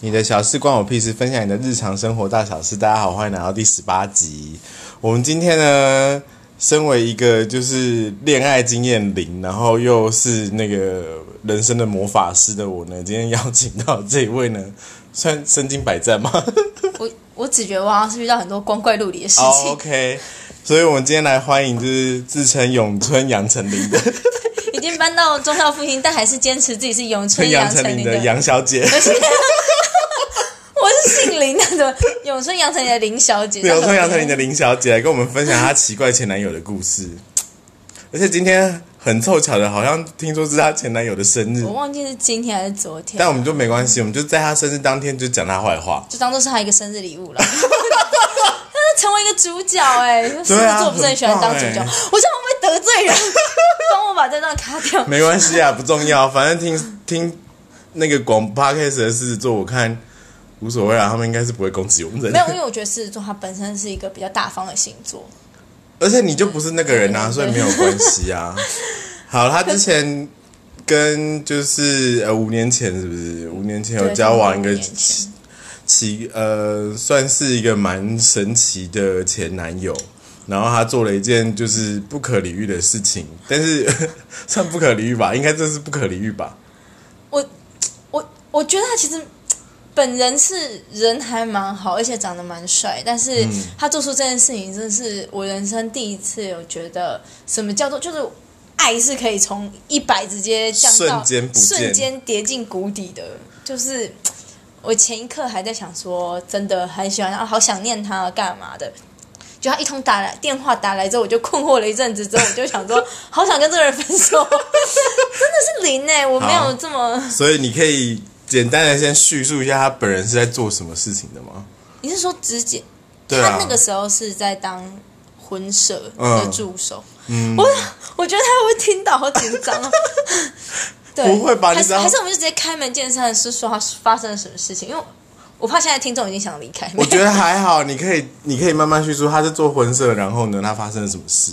你的小事关我屁事，分享你的日常生活大小事。大家好，欢迎来到第十八集。我们今天呢，身为一个就是恋爱经验零，然后又是那个人生的魔法师的我呢，今天邀请到这一位呢，算身经百战吗？我我只觉得我好像是遇到很多光怪陆离的事哦、情 o k 所以我们今天来欢迎就是自称咏春杨丞琳的 已经搬到中校复兴，但还是坚持自己是咏春春杨杨丞琳的。杨小姐，的，永春杨丞琳的林小姐。永春杨丞琳的林小姐来跟我们分享她奇怪前男友的故事。而且今天很凑巧的，好像听说是她前男友的生日我，忘记是今天还是昨天，但我们就没关系，我们就在她生日当天就讲她坏话。就当做是她一个生日礼物了。他是成为一个主角哎、狮子座不是很喜欢当主角，欸我这样会不会得罪人？帮我把这段卡掉。没关系啊，不重要，反正听听那个广 podcast 的狮子座，我看无所谓啊，他们应该是不会攻击我们的。没有，因为我觉得狮子座它本身是一个比较大方的星座。而且你就不是那个人啊，所以没有关系啊。好，他之前跟就是呃五年前是不是？五年前有交往一个奇呃，算是一个蛮神奇的前男友。然后他做了一件就是不可理喻的事情，但是 算不可理喻吧，应该这是不可理喻吧？我我我觉得他其实本人是人还蛮好，而且长得蛮帅，但是嗯他做出这件事情，真的是我人生第一次有觉得什么叫做就是爱是可以从一百直接降到瞬间不见瞬间跌进谷底的，就是。我前一刻还在想说，真的很喜欢他，好想念他，干嘛的？就他一通打来电话打来之后，我就困惑了一阵子，之后我就想说，好想跟这个人分手，真的是零哎、我没有这么。所以你可以简单的先叙述一下他本人是在做什么事情的吗？你是说直接？对啊他那个时候是在当婚社的嗯助手，嗯，我我觉得他会听到，好紧张哦。对，不会吧你只要还是还是我们就直接开门见山的是说他发生了什么事情，因为我怕现在听众已经想离开。我觉得还好，你可以你可以慢慢叙述他是做婚社，然后呢，他发生了什么事？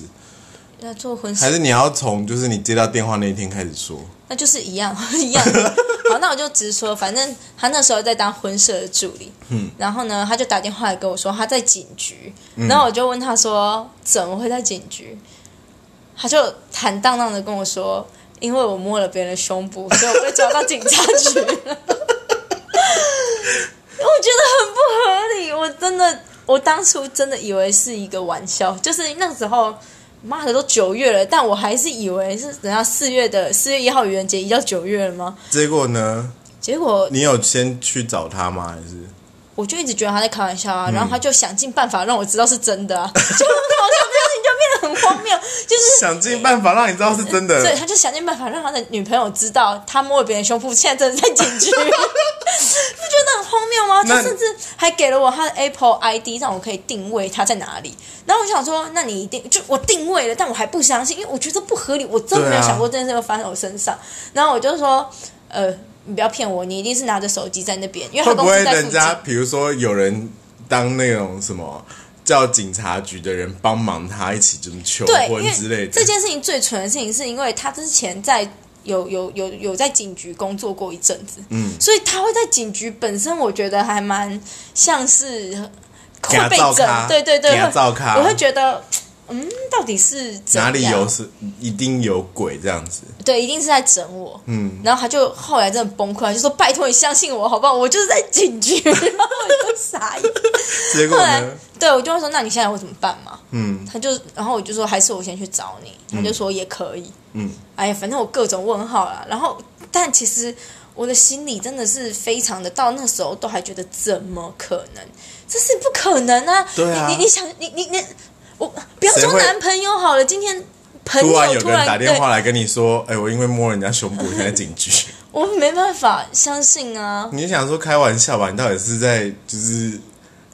要做婚还，是你要从就是你接到电话那一天开始说？那就是一样 一样的。好，那我就直说，反正他那时候在当婚社的助理，嗯，然后呢，他就打电话来跟我说他在警局，然后我就问他说怎么会在警局？他就坦荡荡的跟我说，因为我摸了别人的胸部，所以我被抓到警察局了。我觉得很不合理，我真的，我当初真的以为是一个玩笑，就是那时候。妈的，都九月了，但我还是以为是等下四月的四月一号愚人节移到九月了吗？结果呢？结果你有先去找他吗？还是我就一直觉得他在开玩笑啊，然后他就想尽办法让我知道是真的啊，就好像这件事情就变得很荒谬，就是想尽办法让你知道是真的？对，他就想尽办法让他的女朋友知道他摸了别人胸部，现在真的在警局，很荒谬吗？那他甚至还给了我他的 Apple ID，让我可以定位他在哪里。然后我想说，那你一定就我定位了，但我还不相信，因为我觉得不合理，我真的没有想过这件事会发生在我身上。然后我就说，呃。你不要骗我，你一定是拿着手机在那边，因为他会不会公司在附近。人家比如说有人当那种什么叫警察局的人帮忙他一起就是求婚之类的？这件事情最蠢的事情，是因为他之前在有有有有在警局工作过一阵子，嗯，所以他会在警局本身，我觉得还蛮像是会被整，对对对，会，我会觉得。嗯，到底是哪里有是一定有鬼这样子？对，一定是在整我。嗯，然后他就后来真的崩溃了，就说：“拜托你相信我好不好？我就是在警局。”然后我就傻眼。结果呢？对我就会说：“那你现在会怎么办嘛？”嗯他就，然后我就说：“还是我先去找你。”他就说：“也可以。”嗯，哎呀，反正我各种问号啦。然后，但其实我的心里真的是非常的，到那时候都还觉得怎么可能？这是不可能啊！对啊你你你想，你你你，我不要说男朋友好了，今天朋友突然有个人打电话来跟你说：“哎、我因为摸人家胸部，现在警局。我没办法相信啊”。你想说开玩笑吧？你到底是在就是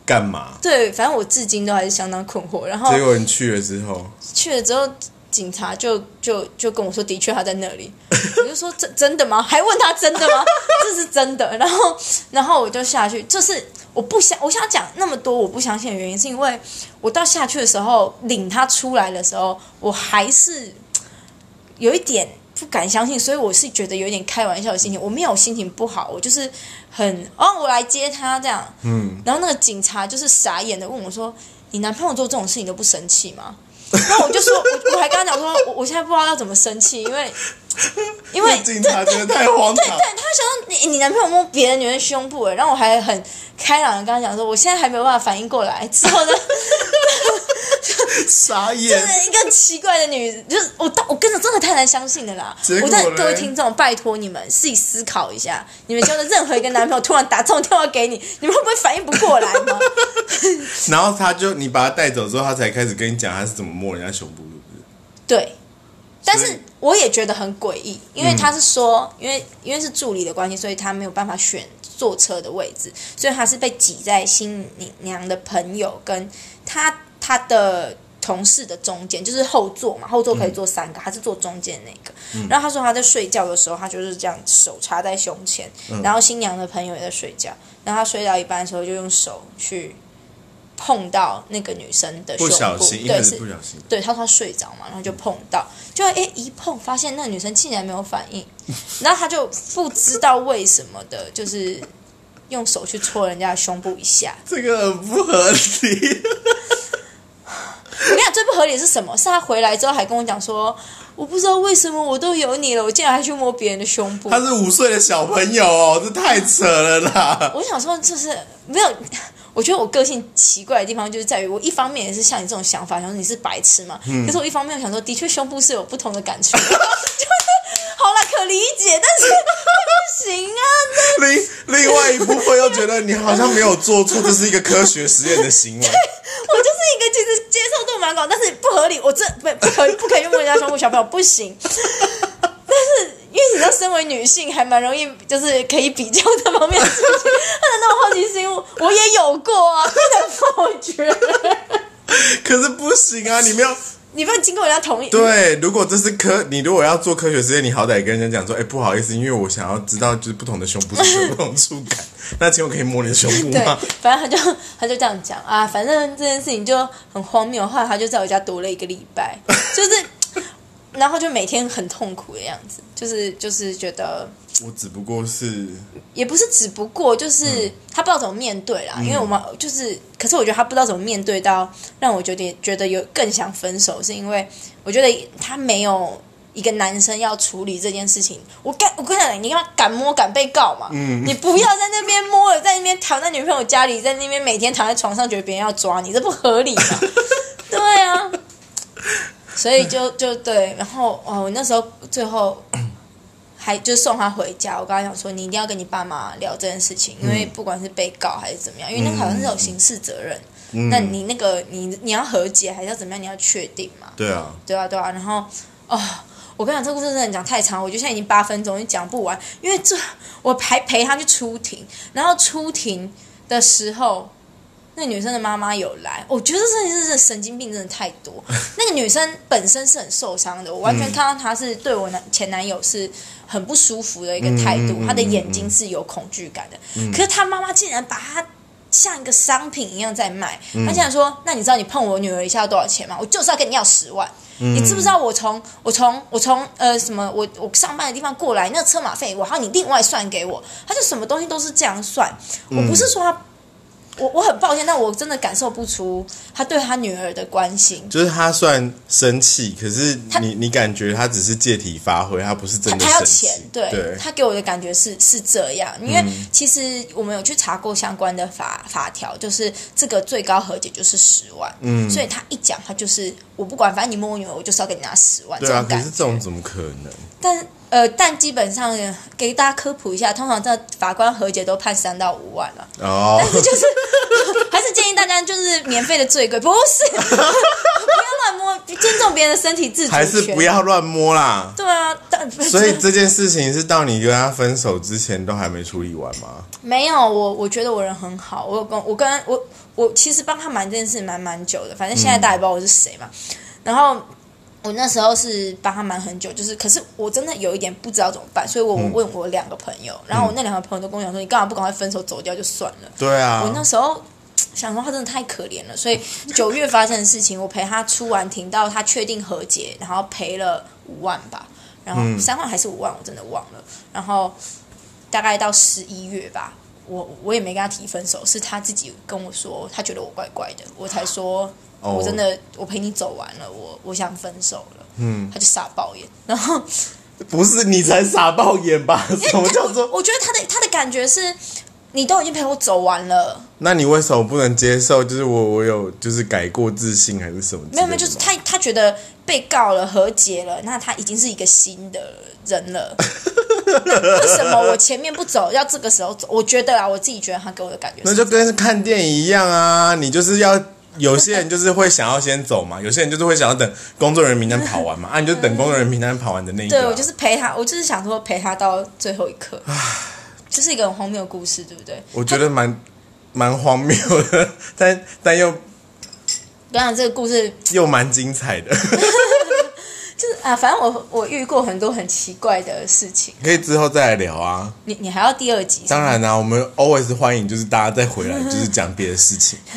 干嘛？对，反正我至今都还是相当困惑。然后结果你去了之后，去了之后，警察就就就跟我说，的确他在那里。我就说真真的吗？还问他真的吗？这是真的。然后然后我就下去，就是我不想我想讲那么多我不相信的原因，是因为我到下去的时候领他出来的时候，我还是有一点不敢相信，所以我是觉得有点开玩笑的心情。我没有心情不好，我就是很哦，我来接他这样。嗯，然后那个警察就是傻眼的问我说：“你男朋友做这种事情都不生气吗？”然后我就说，我我还跟他讲说，我我现在不知道要怎么生气，因为 因为那警察觉得太荒唐。对对，他想说你你男朋友摸别的女人胸部，哎，然后我还很开朗的跟他讲说，我现在还没有办法反应过来，之后呢，傻眼就。是一个奇怪的女，就是我到我跟着真的太难相信了啦我在各位听众，拜托你们自己思考一下，你们交的任何一个男朋友突然打这种电话给你，你们会不会反应不过来吗？然后他就你把他带走之后，他才开始跟你讲他是怎么摸人家胸部，是不是？对，但是我也觉得很诡异，因为他是说，因为因为是助理的关系，所以他没有办法选坐车的位置，所以他是被挤在新娘的朋友跟他他的同事的中间，就是后座嘛，后座可以坐三个，他是坐中间那个。然后他说他在睡觉的时候，他就是这样手插在胸前，然后新娘的朋友也在睡觉，然后他睡到一半的时候就用手去。碰到那个女生的胸部，不小心，对，是不小心。对，他说他睡着嘛，然后就碰到，就哎一碰发现那个女生竟然没有反应，然后他就不知道为什么的，就是用手去戳人家的胸部一下。这个很不合理。合理是什么？是他回来之后还跟我讲说，我不知道为什么我都有你了，我竟然还去摸别人的胸部。他是五岁的小朋友哦，这太扯了啦！我想说，就是没有。我觉得我个性奇怪的地方就是在于，我一方面也是像你这种想法，想说你是白痴嘛。可是我一方面想说，的确胸部是有不同的感触，就是好了，可理解，但是不行啊。另另外一部分又觉得你好像没有做错，这是一个科学实验的行为。我就但是不合理，我这不不可以不可以用人家胸部，小朋友不行。但是因为你知道，身为女性还蛮容易，就是可以比较这方面的事情。他的那种好奇心，我也有过啊，不能否决。可是不行啊，你们要你不能经过人家同意。对。如果这是科，你如果要做科学实验，你好歹跟人家讲说，哎，不好意思，因为我想要知道就是不同的胸部是有不同触感。那请问可以摸你的胸部对吗？，反正他就他就这样讲啊，反正这件事情就很荒谬。后来他就在我家躲了一个礼拜，就是，然后就每天很痛苦的样子，就是就是觉得我只不过是也不是只不过就是嗯他不知道怎么面对啦，因为我们就是，可是我觉得他不知道怎么面对到让我觉得觉得有更想分手，是因为我觉得他没有。一个男生要处理这件事情，我敢，我跟你讲，你干嘛敢摸敢被告嘛？嗯你不要在那边摸了，在那边躺在女朋友家里，在那边每天躺在床上，觉得别人要抓你，这不合理嘛？对啊，所以就就对，然后哦，我那时候最后还就送他回家，我跟他讲说，你一定要跟你爸妈聊这件事情，因为不管是被告还是怎么样，因为那个好像是有刑事责任，嗯。那你那个你你要和解还是要怎么样，你要确定嘛？对啊，对啊，对啊，然后哦，我跟你讲，这故事真的讲太长，我觉得现在已经八分钟，就讲不完，因为这我还陪他去出庭，然后出庭的时候，那女生的妈妈有来，我觉得真的是神经病，真的太多。那个女生本身是很受伤的，我完全看到她是对我男前男友是很不舒服的一个态度，她的眼睛是有恐惧感的，可是她妈妈竟然把她。像一个商品一样在卖，她竟然说：“那你知道你碰我女儿一下要多少钱吗？我就是要跟你要十万。你知不知道我从我从我从呃什么我我上班的地方过来，那车马费我还要你另外算给我。他就什么东西都是这样算。我不是说他，我我很抱歉，但我真的感受不出他对他女儿的关心。就是他算生气，可是你你感觉他只是借题发挥，他不是真的他要的生气钱，。对对，他给我的感觉是是这样，因为其实我们有去查过相关的法法条，就是这个最高和解就是十万，嗯，所以他一讲他就是我不管，反正你摸我女儿，我就是要给你拿十万，对啊，可。是这种怎么可能？但呃，但基本上呃给大家科普一下，通常这法官和解都判三到五万了，哦，但是就是 还是建议大家就是免费的最贵，不是 不要乱摸，尊重别人的身体自主权，还是不要乱摸啦。对啊，但所以这件事情是到你跟他分手之前都还没处理完吗？没有我，我觉得我人很好，我有跟我跟我我其实帮他瞒这件事瞒蛮久的，反正现在大家也不知道我是谁嘛。然后我那时候是帮他瞒很久，就是可是我真的有一点不知道怎么办，所以我我问我两个朋友，然后我那两个朋友都跟我讲说，你干嘛不赶快分手走掉就算了。对啊，我那时候想说他真的太可怜了，所以九月发生的事情，我陪他出完庭到他确定和解，然后赔了五万吧。然后三万还是五万，我真的忘了。然后大概到十一月吧，我我也没跟他提分手，是他自己跟我说，他觉得我怪怪的，我才说，哦我真的我陪你走完了，我我想分手了。嗯，他就傻爆眼，然后 不是你才傻爆眼吧？什么叫做？我觉得他的他的感觉是，你都已经陪我走完了，那你为什么不能接受？就是我我有就是改过自新还是什么？没有没有，就是他他觉得被告了和解了，那他已经是一个新的人了。那 为什么我前面不走，要这个时候走？我觉得啊，我自己觉得他给我的感觉是那就跟看电影一样啊，你就是要有些人就是会想要先走嘛，有些人就是会想要等工作人员名单跑完嘛，啊，你就等工作人员名单跑完的那一个啊、对我就是陪他，我就是想说陪他到最后一刻。这是一个很荒谬的故事，对不对？我觉得蛮蛮荒谬的，但但又 当然，这个故事又蛮精彩的，就是啊，反正我我遇过很多很奇怪的事情。可以之后再来聊啊。你你还要第二集？当然啦、啊我们 always 欢迎就是大家再回来，就是讲别的事情。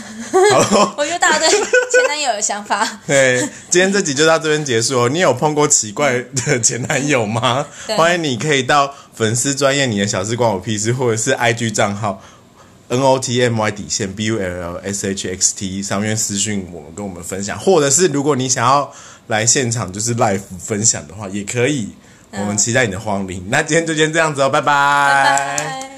好我觉得大家对前男友有想法。对，今天这集就到这边结束哦。你有碰过奇怪的前男友吗？欢迎你可以到粉丝专业你的小事关我屁事，或者是 IG 账号 N O T M Y 底线 B U L L S H X T 上面私讯我们，跟我们分享，或者是如果你想要来现场就是 live 分享的话，也可以。我们期待你的光临。那今天就先这样子哦，拜拜拜。